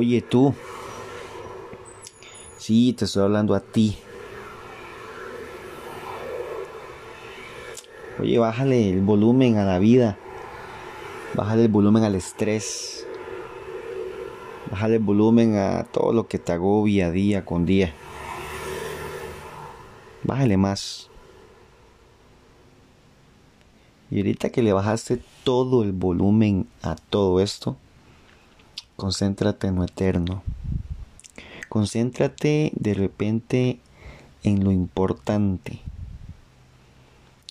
Oye tú. Sí, te estoy hablando a ti. Oye, bájale el volumen a la vida. Bájale el volumen al estrés. Bájale el volumen a todo lo que te agobia día con día. Bájale más. Y ahorita que le bajaste todo el volumen a todo esto, concéntrate en lo eterno. Concéntrate de repente en lo importante.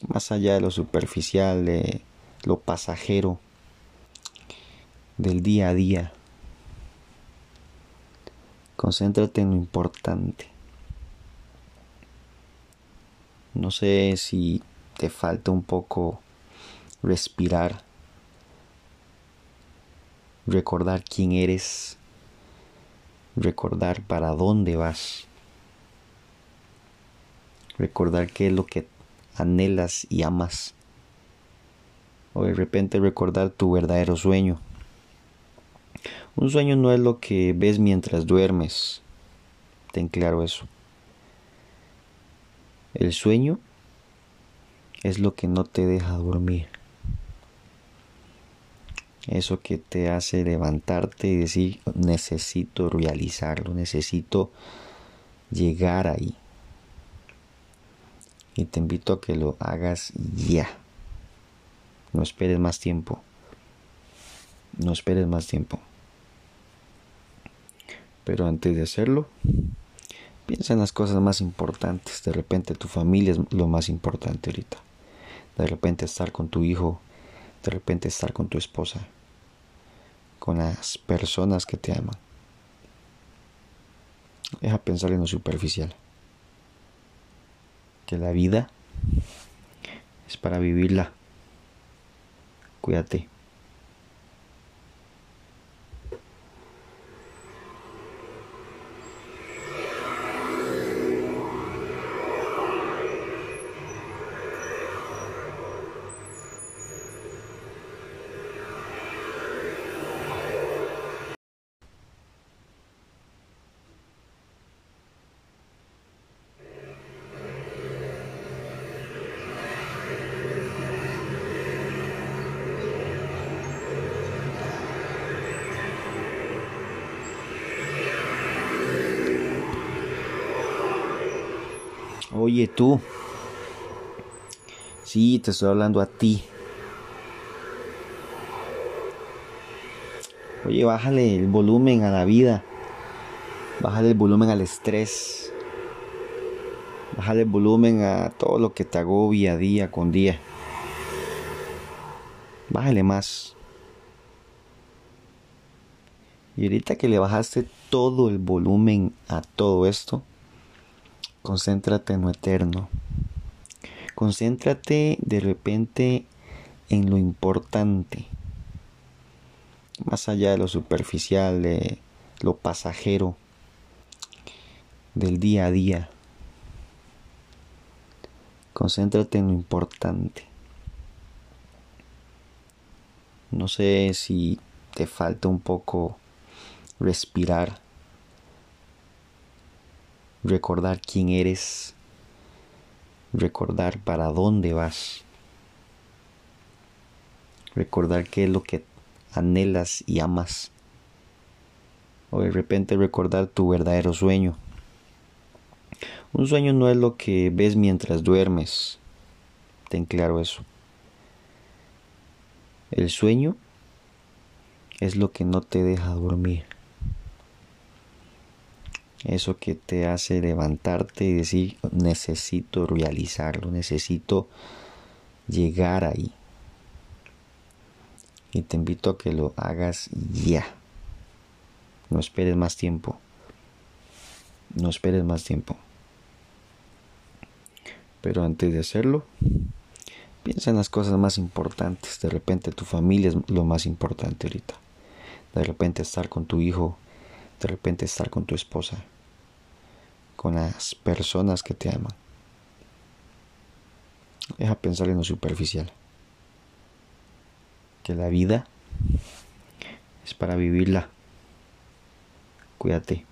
Más allá de lo superficial, de lo pasajero del día a día. Concéntrate en lo importante. No sé si te falta un poco respirar, recordar quién eres, recordar para dónde vas, recordar qué es lo que anhelas y amas, o de repente recordar tu verdadero sueño. Un sueño no es lo que ves mientras duermes, ten claro eso. El sueño es lo que no te deja dormir eso que te hace levantarte y decir necesito realizarlo, necesito llegar ahí. Y te invito a que lo hagas ya. No esperes más tiempo. No esperes más tiempo. Pero antes de hacerlo, piensa en las cosas más importantes. De repente tu familia es lo más importante ahorita. De repente estar con tu hijo. De repente estar con tu esposa con las personas que te aman. Deja pensar en lo superficial. Que la vida es para vivirla. Cuídate. Oye tú. Sí, te estoy hablando a ti. Oye, bájale el volumen a la vida. Bájale el volumen al estrés. Bájale el volumen a todo lo que te agobia día con día. Bájale más. Y ahorita que le bajaste todo el volumen a todo esto, concéntrate en lo eterno. Concéntrate de repente en lo importante. Más allá de lo superficial, de lo pasajero del día a día. Concéntrate en lo importante. No sé si te falta un poco respirar recordar quién eres, recordar para dónde vas, recordar qué es lo que anhelas y amas, o de repente recordar tu verdadero sueño. Un sueño no es lo que ves mientras duermes, ten claro eso. El sueño es lo que no te deja dormir eso que te hace levantarte y decir necesito realizarlo, necesito llegar ahí. Y te invito a que lo hagas ya. No esperes más tiempo. No esperes más tiempo. Pero antes de hacerlo, piensa en las cosas más importantes. De repente tu familia es lo más importante ahorita. De repente estar con tu hijo de repente estar con tu esposa, con las personas que te aman. Deja pensar en lo superficial. Que la vida es para vivirla. Cuídate.